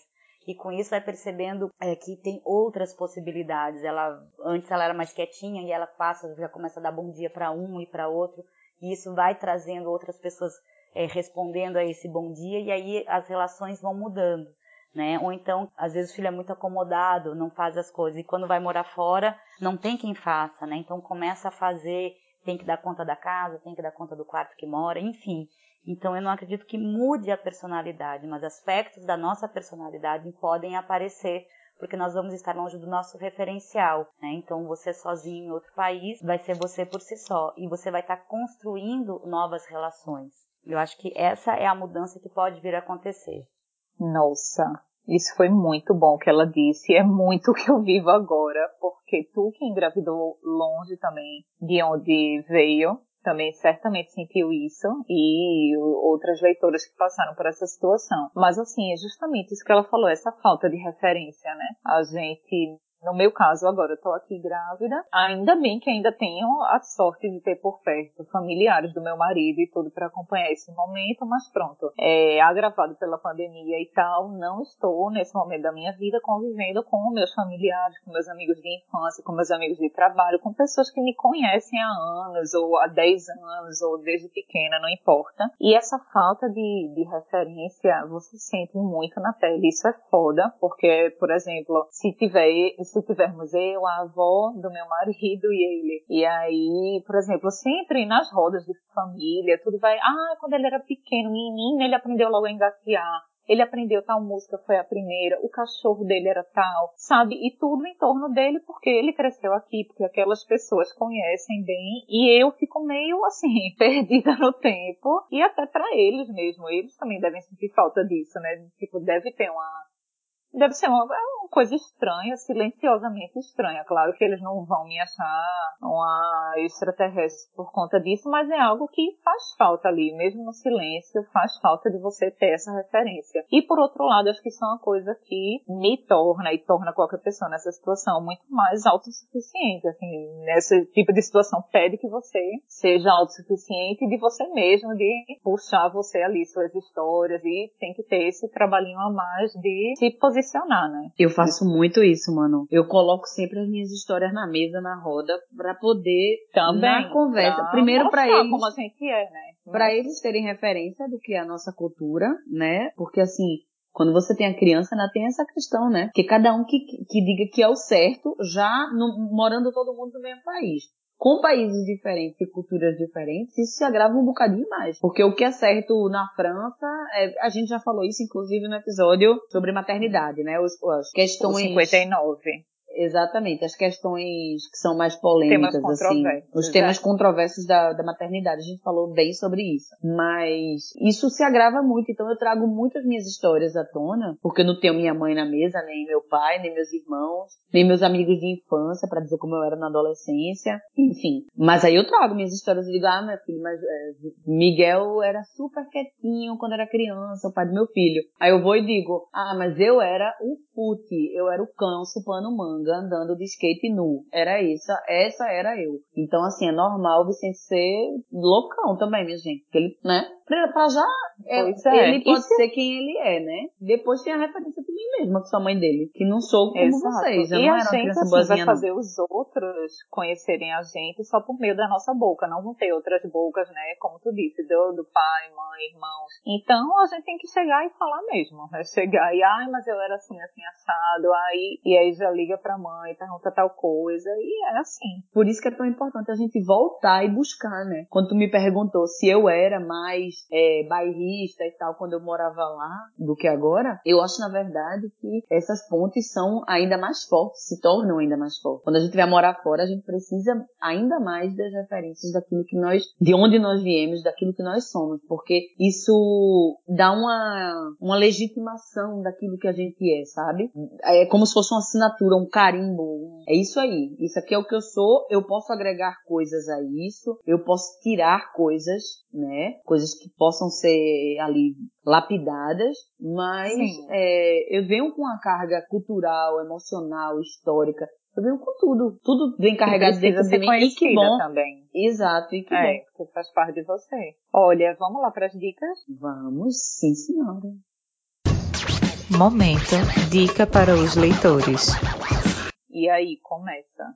E com isso vai percebendo é, que tem outras possibilidades. Ela antes ela era mais quietinha e ela passa, já começa a dar bom dia para um e para outro, e isso vai trazendo outras pessoas é, respondendo a esse bom dia e aí as relações vão mudando. Né? Ou então, às vezes o filho é muito acomodado, não faz as coisas, e quando vai morar fora, não tem quem faça, né? Então começa a fazer, tem que dar conta da casa, tem que dar conta do quarto que mora, enfim. Então eu não acredito que mude a personalidade, mas aspectos da nossa personalidade podem aparecer, porque nós vamos estar longe do nosso referencial, né? Então você sozinho em outro país vai ser você por si só e você vai estar construindo novas relações. Eu acho que essa é a mudança que pode vir a acontecer. Nossa, isso foi muito bom que ela disse. É muito o que eu vivo agora, porque tu que engravidou longe também de onde veio, também certamente sentiu isso e outras leitoras que passaram por essa situação. Mas assim, é justamente isso que ela falou, essa falta de referência, né? A gente no meu caso, agora eu tô aqui grávida. Ainda bem que ainda tenho a sorte de ter por perto familiares do meu marido e tudo para acompanhar esse momento, mas pronto. É agravado pela pandemia e tal, não estou nesse momento da minha vida convivendo com meus familiares, com meus amigos de infância, com meus amigos de trabalho, com pessoas que me conhecem há anos, ou há 10 anos, ou desde pequena, não importa. E essa falta de, de referência você sente muito na pele. Isso é foda, porque, por exemplo, se tiver se tivermos eu, a avó do meu marido e ele. E aí, por exemplo, sempre nas rodas de família, tudo vai, ah, quando ele era pequeno, menino, ele aprendeu logo a engatear. Ele aprendeu tal música, foi a primeira, o cachorro dele era tal, sabe? E tudo em torno dele porque ele cresceu aqui, porque aquelas pessoas conhecem bem e eu fico meio assim, perdida no tempo e até para eles mesmo, eles também devem sentir falta disso, né? Tipo, deve ter uma deve ser uma, uma, coisa estranha, silenciosamente estranha. Claro que eles não vão me achar uma extraterrestre por conta disso, mas é algo que faz falta ali, mesmo no silêncio, faz falta de você ter essa referência. E por outro lado, acho que isso é uma coisa que me torna e torna qualquer pessoa nessa situação muito mais autossuficiente. Assim, nesse tipo de situação pede que você seja autossuficiente de você mesmo, de puxar você ali suas histórias e tem que ter esse trabalhinho a mais de se posicionar, né? Eu faço muito isso, mano. Eu coloco sempre as minhas histórias na mesa, na roda, para poder Também, na conversa. Primeiro para eles, como a gente é, né? para eles terem referência do que é a nossa cultura, né? Porque assim, quando você tem a criança, ainda tem essa questão, né? Que cada um que, que diga que é o certo, já no- morando todo mundo no mesmo país. Com países diferentes e culturas diferentes, isso se agrava um bocadinho mais. Porque o que é certo na França, é- a gente já falou isso, inclusive, no episódio sobre maternidade, né? Os, as O questões. 59. Exatamente, as questões que são mais polêmicas, Temas assim, os temas controversos da, da maternidade, a gente falou bem sobre isso. Mas isso se agrava muito, então eu trago muitas minhas histórias à tona, porque eu não tenho minha mãe na mesa, nem meu pai, nem meus irmãos, nem meus amigos de infância, pra dizer como eu era na adolescência, enfim. Mas aí eu trago minhas histórias e digo, ah, meu filho, mas é, Miguel era super quietinho quando era criança, o pai do meu filho. Aí eu vou e digo, ah, mas eu era o fute, eu era o cão chupando manga, andando de skate nu. Era isso, essa era eu. Então, assim, é normal o Vicente ser loucão também, minha gente. Porque ele, né? Pra, já, é- é. ele pode se- ser quem ele é, né? Depois tem a referência de mim mesma, que sou a mãe dele. Que não sou como Exato. vocês. Eu e não a era gente criança assim, boazinha, vai não. fazer os outros conhecerem a gente só por meio da nossa boca, não vão ter outras bocas, né? Como tu disse, do, do pai, mãe, irmãos. Então a gente tem que chegar e falar mesmo. Né? Chegar e, ai, mas eu era assim, assim, assado, aí, e aí já liga pra mãe, pergunta tal coisa, e é assim. Por isso que é tão importante a gente voltar e buscar, né? Quando tu me perguntou se eu era mais é, bairrista e tal quando eu morava lá do que agora, eu acho na verdade que essas pontes são ainda mais fortes, se tornam ainda mais fortes. Quando a gente vai morar fora, a gente precisa ainda mais das referências daquilo que nós, de onde nós viemos, daquilo que nós somos, porque isso dá uma, uma legitimação daquilo que a gente é, sabe? É como se fosse uma assinatura, um carimbo. É isso aí. Isso aqui é o que eu sou. Eu posso agregar coisas a isso. Eu posso tirar coisas, né? Coisas que possam ser ali lapidadas. Mas é, eu venho com uma carga cultural, emocional, histórica. Eu venho com tudo. Tudo vem carregado dentro de ser mim. E que conhecida bom. também. Exato. E que É, porque faz parte de você. Olha, vamos lá para as dicas? bom. Vamos, sim, senhora. Momento Dica para os leitores. E aí, começa.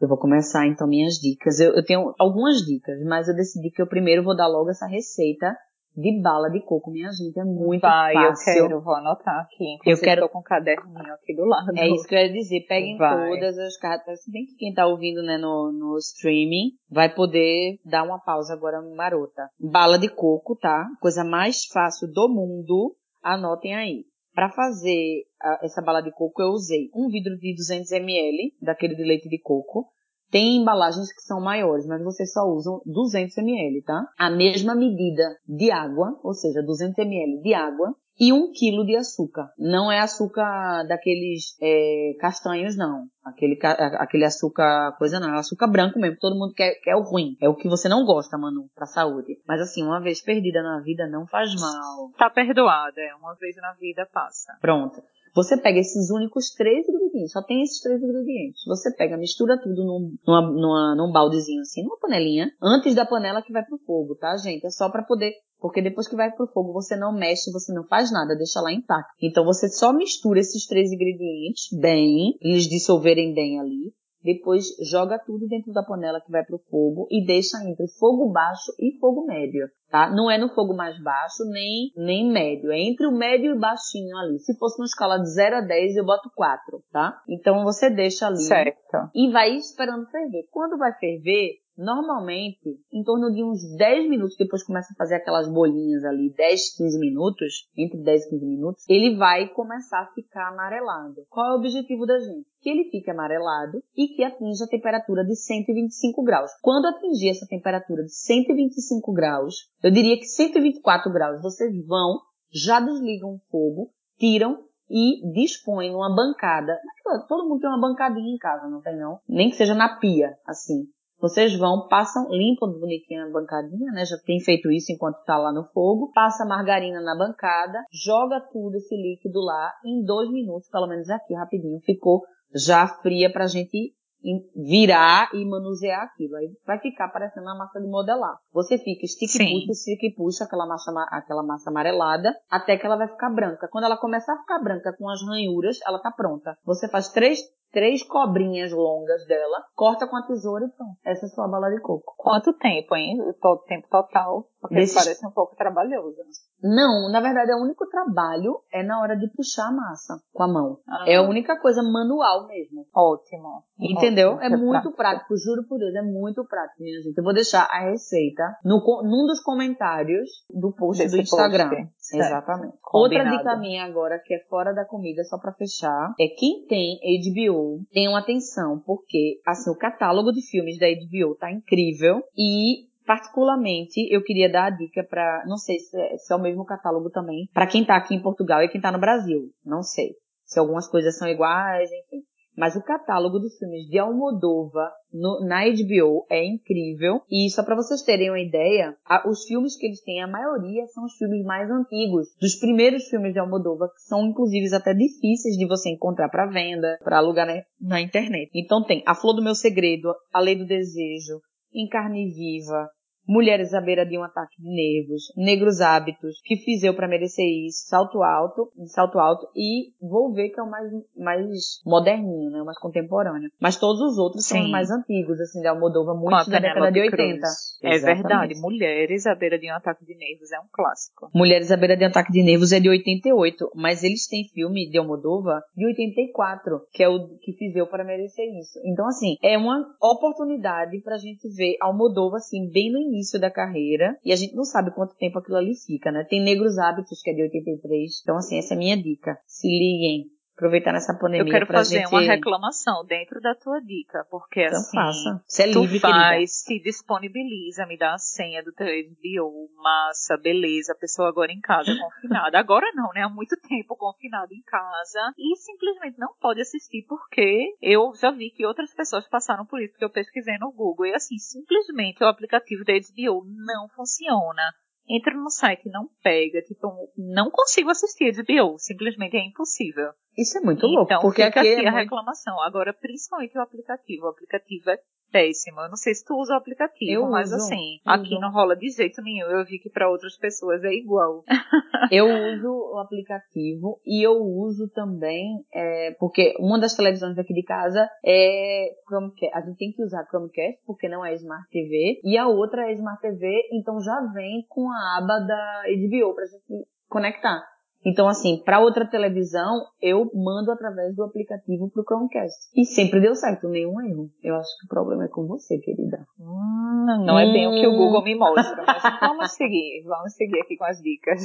Eu vou começar então minhas dicas. Eu, eu tenho algumas dicas, mas eu decidi que eu primeiro vou dar logo essa receita de bala de coco, minha gente. É muito Vai, fácil. eu quero, vou anotar aqui. Inclusive, Eu quero- tô com um caderninho aqui do lado. É isso que eu ia dizer. Peguem Vai. todas as cartas. Se bem que quem tá ouvindo né, no, no streaming vai poder dar uma pausa agora marota. Bala de coco, tá? Coisa mais fácil do mundo. Anotem aí. Para fazer a- essa bala de coco, eu usei um vidro de 200 ml, daquele de leite de coco. Tem embalagens que são maiores, mas vocês só usam 200 ml, tá? A mesma medida de água, ou seja, 200 ml de água e um quilo de açúcar. Não é açúcar daqueles é, castanhos, não. Aquele, aquele açúcar, coisa não. É açúcar branco mesmo. Todo mundo quer, quer o ruim. É o que você não gosta, Manu, pra saúde. Mas assim, uma vez perdida na vida não faz mal. Tá perdoada, é. Uma vez na vida passa. Pronto. Você pega esses únicos três ingredientes, só tem esses três ingredientes. Você pega, mistura tudo num, numa, numa- num baldezinho assim, numa panelinha, antes da panela que vai pro fogo, tá, gente? É só pra poder, porque depois que vai pro fogo você não mexe, você não faz nada, deixa lá intacto. Então você só mistura esses três ingredientes bem, eles dissolverem bem ali. Depois joga tudo dentro da panela que vai pro fogo e deixa entre fogo baixo e fogo médio, tá? Não é no fogo mais baixo nem nem médio, é entre o médio e baixinho ali. Se fosse uma escala de 0 a 10, eu boto 4, tá? Então você deixa ali Certo. e vai esperando ferver. Quando vai ferver, normalmente, em torno de uns 10 minutos, depois começa a fazer aquelas bolinhas ali, 10, 15 minutos, entre 10 e 15 minutos, ele vai começar a ficar amarelado. Qual é o objetivo da gente? Que ele fique amarelado e que atinja a temperatura de 125 graus. Quando atingir essa temperatura de 125 graus, eu diria que 124 graus, vocês vão, já desligam o fogo, tiram e dispõem numa bancada. Todo mundo tem uma bancadinha em casa, não tem não? Nem que seja na pia, assim. Vocês vão, passam, limpam bonitinho a bancadinha, né? Já tem feito isso enquanto tá lá no fogo. Passa a margarina na bancada, joga tudo esse líquido lá em dois minutos, pelo menos aqui rapidinho, ficou já fria pra gente virar e manusear aquilo. Aí vai ficar parecendo uma massa de modelar. Você fica estica e puxa, estica e puxa aquela massa, aquela massa amarelada até que ela vai ficar branca. Quando ela começar a ficar branca com as ranhuras, ela tá pronta. Você faz três três cobrinhas longas dela, corta com a tesoura e pronto. Essa é a sua bala de coco. Quanto tempo, hein? O tempo total. Porque Desses... parece um pouco trabalhoso. Não, na verdade, o único trabalho é na hora de puxar a massa com a mão. Ah. É a única coisa manual mesmo. Ótimo. Entendeu? Ótimo. É, é muito prático. prático. juro por Deus, é muito prático, minha gente. Eu vou deixar a receita no, num dos comentários do post Desse do Instagram. Post. Exatamente. Combinado. Outra dica minha agora, que é fora da comida, só para fechar, é quem tem HBO, tenham atenção, porque assim, o catálogo de filmes da HBO tá incrível e particularmente eu queria dar a dica para, não sei se é, se é, o mesmo catálogo também, para quem tá aqui em Portugal e quem tá no Brasil, não sei. Se algumas coisas são iguais, enfim. Mas o catálogo dos filmes de Almodova no, na HBO é incrível. E só para vocês terem uma ideia, a, os filmes que eles têm, a maioria são os filmes mais antigos, dos primeiros filmes de Almodova, que são inclusive até difíceis de você encontrar para venda, para alugar na, na internet. Então tem A Flor do Meu Segredo, A Lei do Desejo, Em Carne Viva, Mulheres à beira de um ataque de nervos, Negros hábitos, que fiz eu para merecer isso, Salto alto, Salto alto e vou ver que é o mais mais moderninho, né, o mais contemporâneo. Mas todos os outros Sim. são os mais antigos, assim, de Almodova, muitos da década de 80. É Exatamente. verdade, Mulheres à beira de um ataque de nervos é um clássico. Mulheres à beira de um ataque de nervos é de 88, mas eles têm filme de Almodova de 84, que é o que fiz eu para merecer isso. Então assim, é uma oportunidade pra gente ver Almodova assim bem no início início da carreira e a gente não sabe quanto tempo aquilo ali fica, né? Tem Negros Hábitos, que é de 83. Então, assim, essa é a minha dica. Se liguem, aproveitar nessa pandemia. Eu quero fazer gente... uma reclamação dentro da tua dica, porque então assim, faça. Você é livre, tu faz, se disponibiliza, me dá a senha do teu HBO, massa, beleza, a pessoa agora em casa confinada. Agora não, né? Há muito tempo confinada em casa e simplesmente não pode assistir porque eu já vi que outras pessoas passaram por isso, porque eu pesquisei no Google e assim, simplesmente o aplicativo da HBO não funciona entro no site e não pega, tipo, não consigo assistir HBO, simplesmente é impossível. Isso é muito louco, então, porque fica aqui, aqui é a muito... reclamação. Agora, principalmente o aplicativo. O aplicativo é péssimo. Eu não sei se tu usa o aplicativo, eu mas uso, assim, aqui uso. não rola de jeito nenhum. Eu vi que para outras pessoas é igual. eu uso o aplicativo e eu uso também, é, porque uma das televisões daqui de casa é Chromecast. A gente tem que usar Chromecast porque não é Smart TV e a outra é Smart TV, então já vem com a aba da HBO pra gente conectar. Então, assim, para outra televisão, eu mando através do aplicativo pro Chromecast. E sempre deu certo, nenhum erro. Eu acho que o problema é com você, querida. Hum, não é bem o que o Google me mostra, mas vamos seguir. Vamos seguir aqui com as dicas.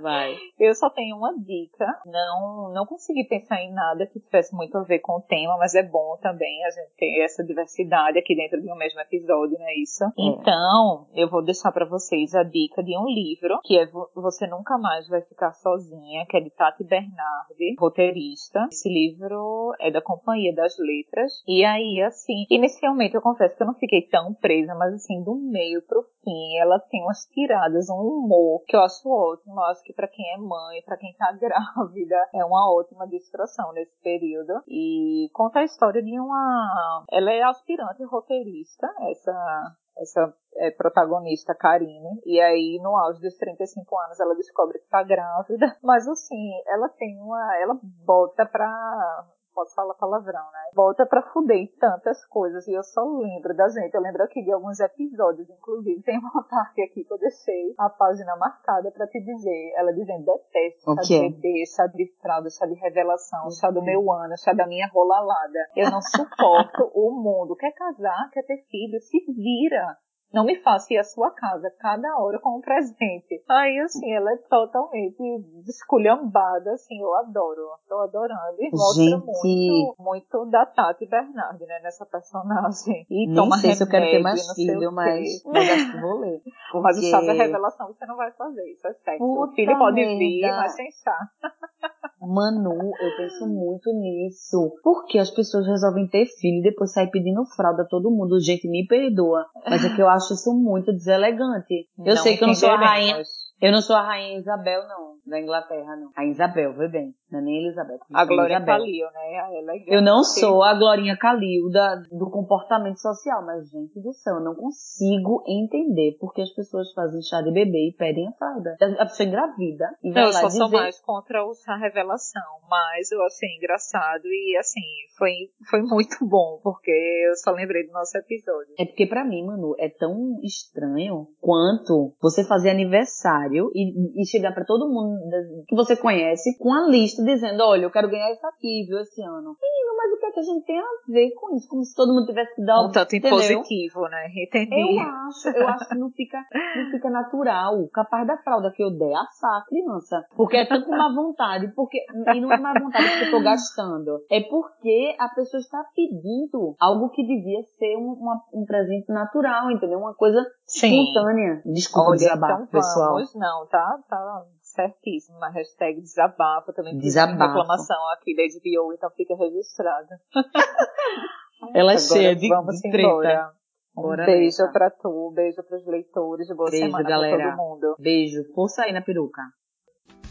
Vai. Eu só tenho uma dica. Não, não consegui pensar em nada que tivesse muito a ver com o tema, mas é bom também a gente ter essa diversidade aqui dentro de um mesmo episódio, não é isso? É. Então, eu vou deixar para vocês a dica de um livro que é Você Nunca Mais Vai Ficar Sozinho Sozinha, que é de Tati Bernardi, roteirista. Esse livro é da Companhia das Letras. E aí, assim, inicialmente eu confesso que eu não fiquei tão presa, mas assim, do meio pro fim, ela tem umas tiradas, um humor que eu acho ótimo. Eu acho que para quem é mãe, para quem tá grávida, é uma ótima distração nesse período. E conta a história de uma. Ela é aspirante roteirista, essa essa é, protagonista, Karine, e aí no auge dos 35 anos ela descobre que tá grávida, mas assim, ela tem uma, ela bota pra posso falar palavrão, né? Volta pra fuder em tantas coisas. E eu só lembro da gente. Eu lembro aqui de alguns episódios, inclusive. Tem uma parte aqui que eu deixei a página marcada pra te dizer. Ela dizendo: detesto chá de bebê, chá de fralda, chá de revelação, chá do meu ano, chá da minha rolalada. Eu não suporto o mundo. Quer casar, quer ter filho, se vira. Não me faça ir à sua casa cada hora com um presente. Aí, assim, ela é totalmente desculhambada, assim, eu adoro. Tô adorando. E mostra Gente... muito, muito da Tati Bernardi, né, nessa personagem. E Nem toma sei remédio, se eu quero ter mais filho, mas, mas acho que vou ler. Porque... Mas o chá da revelação você não vai fazer, isso é certo. Puta o filho pode merda. vir, mas sem chá. Manu, eu penso muito nisso. Porque as pessoas resolvem ter filho e depois sair pedindo fralda a todo mundo. Gente, me perdoa. Mas é que eu acho isso muito deselegante. Eu não sei que eu não sou a rainha. Eu não sou a rainha Isabel, não, da Inglaterra, não. A Isabel, vê bem. Não é nem Elizabeth. A Glória Elizabeth. Calil, né? Ela é. Eu não sou a Glorinha Calil da, do comportamento social, mas, gente do céu, eu não consigo entender porque as pessoas fazem chá de bebê e pedem a fralda. A pessoa engravida e vai Não, eu só dizer... sou mais contra chá revelação, mas eu achei engraçado e assim, foi, foi muito bom, porque eu só lembrei do nosso episódio. É porque pra mim, Manu, é tão estranho quanto você fazer aniversário e, e chegar pra todo mundo que você conhece com a lista dizendo, olha, eu quero ganhar isso aqui, viu, esse ano. Menino, mas o que é que a gente tem a ver com isso? Como se todo mundo tivesse que dar Um tanto entendeu? impositivo, né? Entendi. Eu acho, eu acho que não fica, não fica natural. Capaz da fralda que eu der, assar a criança. Porque é tanto má vontade, porque, e não é má vontade porque eu tô gastando. É porque a pessoa está pedindo algo que devia ser um, uma- um presente natural, entendeu? Uma coisa Sim. espontânea. Desculpa o Olha, desabafo, então pessoal. vamos, não, tá? Tá certíssimo. Na hashtag desabafo também uma reclamação aqui da HBO, então fica registrado. Ela é cheia de, de treta. embora. Um Bora beijo nessa. pra tu, beijo pros leitores, boa Beijo, semana galera. pra todo mundo. Beijo. Força aí na peruca.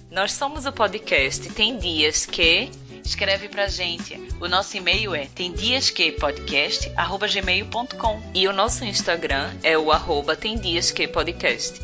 Nós somos o podcast Tem Dias Que. Escreve pra gente. O nosso e-mail é temdiasquepodcast.gmail.com e o nosso Instagram é o arroba Tem Dias Que Podcast.